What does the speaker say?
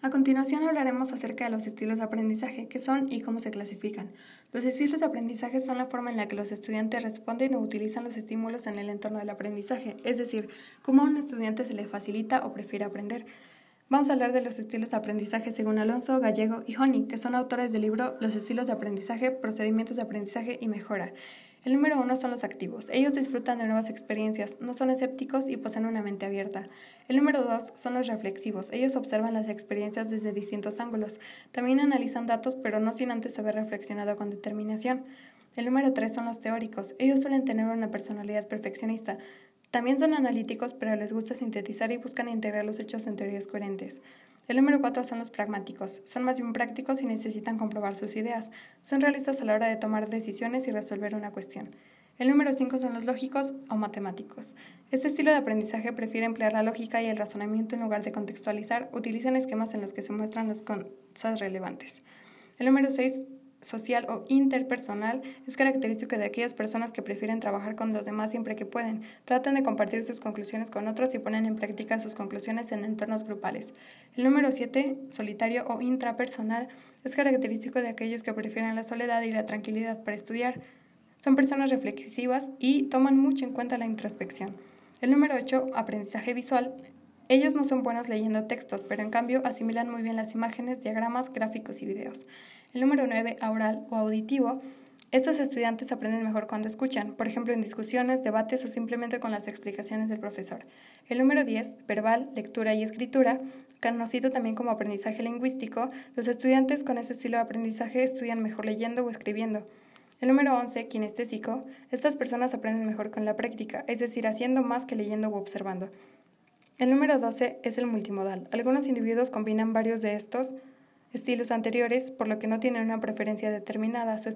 A continuación hablaremos acerca de los estilos de aprendizaje, qué son y cómo se clasifican. Los estilos de aprendizaje son la forma en la que los estudiantes responden o utilizan los estímulos en el entorno del aprendizaje, es decir, cómo a un estudiante se le facilita o prefiere aprender. Vamos a hablar de los estilos de aprendizaje según Alonso, Gallego y Honey, que son autores del libro Los estilos de aprendizaje, procedimientos de aprendizaje y mejora. El número uno son los activos. Ellos disfrutan de nuevas experiencias, no son escépticos y poseen una mente abierta. El número dos son los reflexivos. Ellos observan las experiencias desde distintos ángulos. También analizan datos, pero no sin antes haber reflexionado con determinación. El número tres son los teóricos. Ellos suelen tener una personalidad perfeccionista. También son analíticos, pero les gusta sintetizar y buscan integrar los hechos en teorías coherentes. El número cuatro son los pragmáticos. Son más bien prácticos y necesitan comprobar sus ideas. Son realistas a la hora de tomar decisiones y resolver una cuestión. El número cinco son los lógicos o matemáticos. Este estilo de aprendizaje prefiere emplear la lógica y el razonamiento en lugar de contextualizar, utilizan esquemas en los que se muestran las cosas relevantes. El número seis social o interpersonal es característico de aquellas personas que prefieren trabajar con los demás siempre que pueden, tratan de compartir sus conclusiones con otros y ponen en práctica sus conclusiones en entornos grupales. El número 7, solitario o intrapersonal, es característico de aquellos que prefieren la soledad y la tranquilidad para estudiar. Son personas reflexivas y toman mucho en cuenta la introspección. El número 8, aprendizaje visual, ellos no son buenos leyendo textos, pero en cambio asimilan muy bien las imágenes, diagramas, gráficos y videos. El número 9, oral o auditivo. Estos estudiantes aprenden mejor cuando escuchan, por ejemplo en discusiones, debates o simplemente con las explicaciones del profesor. El número 10, verbal, lectura y escritura, conocido también como aprendizaje lingüístico, los estudiantes con ese estilo de aprendizaje estudian mejor leyendo o escribiendo. El número 11, kinestésico, estas personas aprenden mejor con la práctica, es decir, haciendo más que leyendo u observando. El número 12 es el multimodal. Algunos individuos combinan varios de estos estilos anteriores, por lo que no tienen una preferencia determinada. Su